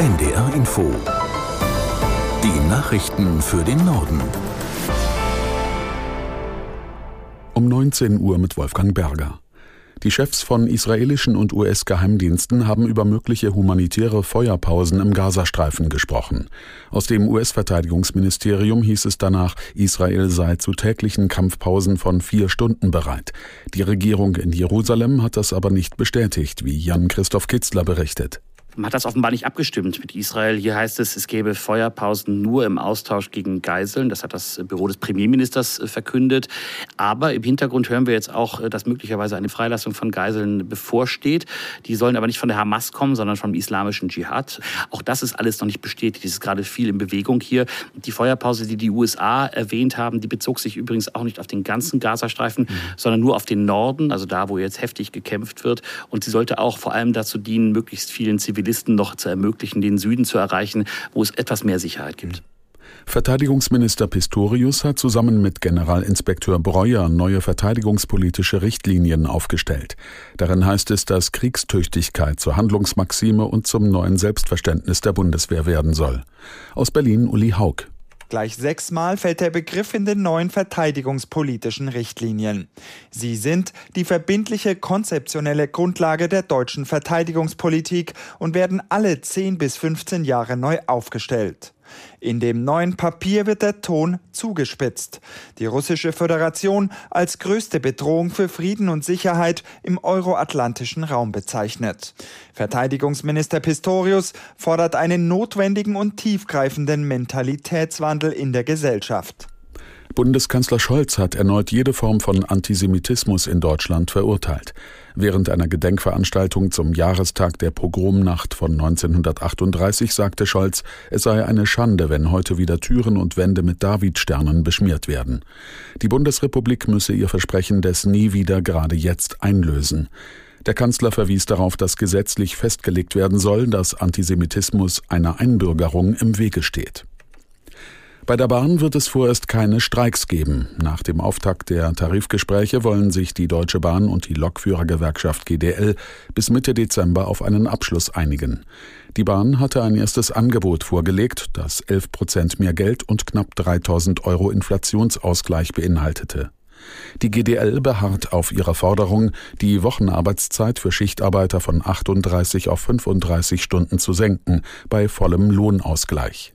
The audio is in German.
NDR Info. Die Nachrichten für den Norden. Um 19 Uhr mit Wolfgang Berger. Die Chefs von israelischen und US-Geheimdiensten haben über mögliche humanitäre Feuerpausen im Gazastreifen gesprochen. Aus dem US-Verteidigungsministerium hieß es danach, Israel sei zu täglichen Kampfpausen von vier Stunden bereit. Die Regierung in Jerusalem hat das aber nicht bestätigt, wie Jan-Christoph Kitzler berichtet. Man hat das offenbar nicht abgestimmt mit Israel. Hier heißt es, es gäbe Feuerpausen nur im Austausch gegen Geiseln. Das hat das Büro des Premierministers äh, verkündet. Aber im Hintergrund hören wir jetzt auch, äh, dass möglicherweise eine Freilassung von Geiseln bevorsteht. Die sollen aber nicht von der Hamas kommen, sondern vom islamischen Dschihad. Auch das ist alles noch nicht bestätigt. Es ist gerade viel in Bewegung hier. Die Feuerpause, die die USA erwähnt haben, die bezog sich übrigens auch nicht auf den ganzen Gazastreifen, mhm. sondern nur auf den Norden, also da, wo jetzt heftig gekämpft wird. Und sie sollte auch vor allem dazu dienen, möglichst vielen Zivilisten Zivilisten noch zu ermöglichen, den Süden zu erreichen, wo es etwas mehr Sicherheit gibt. Verteidigungsminister Pistorius hat zusammen mit Generalinspekteur Breuer neue verteidigungspolitische Richtlinien aufgestellt. Darin heißt es, dass Kriegstüchtigkeit zur Handlungsmaxime und zum neuen Selbstverständnis der Bundeswehr werden soll. Aus Berlin Uli Haug. Gleich sechsmal fällt der Begriff in den neuen verteidigungspolitischen Richtlinien. Sie sind die verbindliche konzeptionelle Grundlage der deutschen Verteidigungspolitik und werden alle 10 bis 15 Jahre neu aufgestellt. In dem neuen Papier wird der Ton zugespitzt. Die russische Föderation als größte Bedrohung für Frieden und Sicherheit im euroatlantischen Raum bezeichnet. Verteidigungsminister Pistorius fordert einen notwendigen und tiefgreifenden Mentalitätswandel in der Gesellschaft. Bundeskanzler Scholz hat erneut jede Form von Antisemitismus in Deutschland verurteilt. Während einer Gedenkveranstaltung zum Jahrestag der Pogromnacht von 1938 sagte Scholz, es sei eine Schande, wenn heute wieder Türen und Wände mit Davidsternen beschmiert werden. Die Bundesrepublik müsse ihr Versprechen des Nie wieder gerade jetzt einlösen. Der Kanzler verwies darauf, dass gesetzlich festgelegt werden soll, dass Antisemitismus einer Einbürgerung im Wege steht. Bei der Bahn wird es vorerst keine Streiks geben. Nach dem Auftakt der Tarifgespräche wollen sich die Deutsche Bahn und die Lokführergewerkschaft GDL bis Mitte Dezember auf einen Abschluss einigen. Die Bahn hatte ein erstes Angebot vorgelegt, das 11 Prozent mehr Geld und knapp 3000 Euro Inflationsausgleich beinhaltete. Die GDL beharrt auf ihrer Forderung, die Wochenarbeitszeit für Schichtarbeiter von 38 auf 35 Stunden zu senken, bei vollem Lohnausgleich.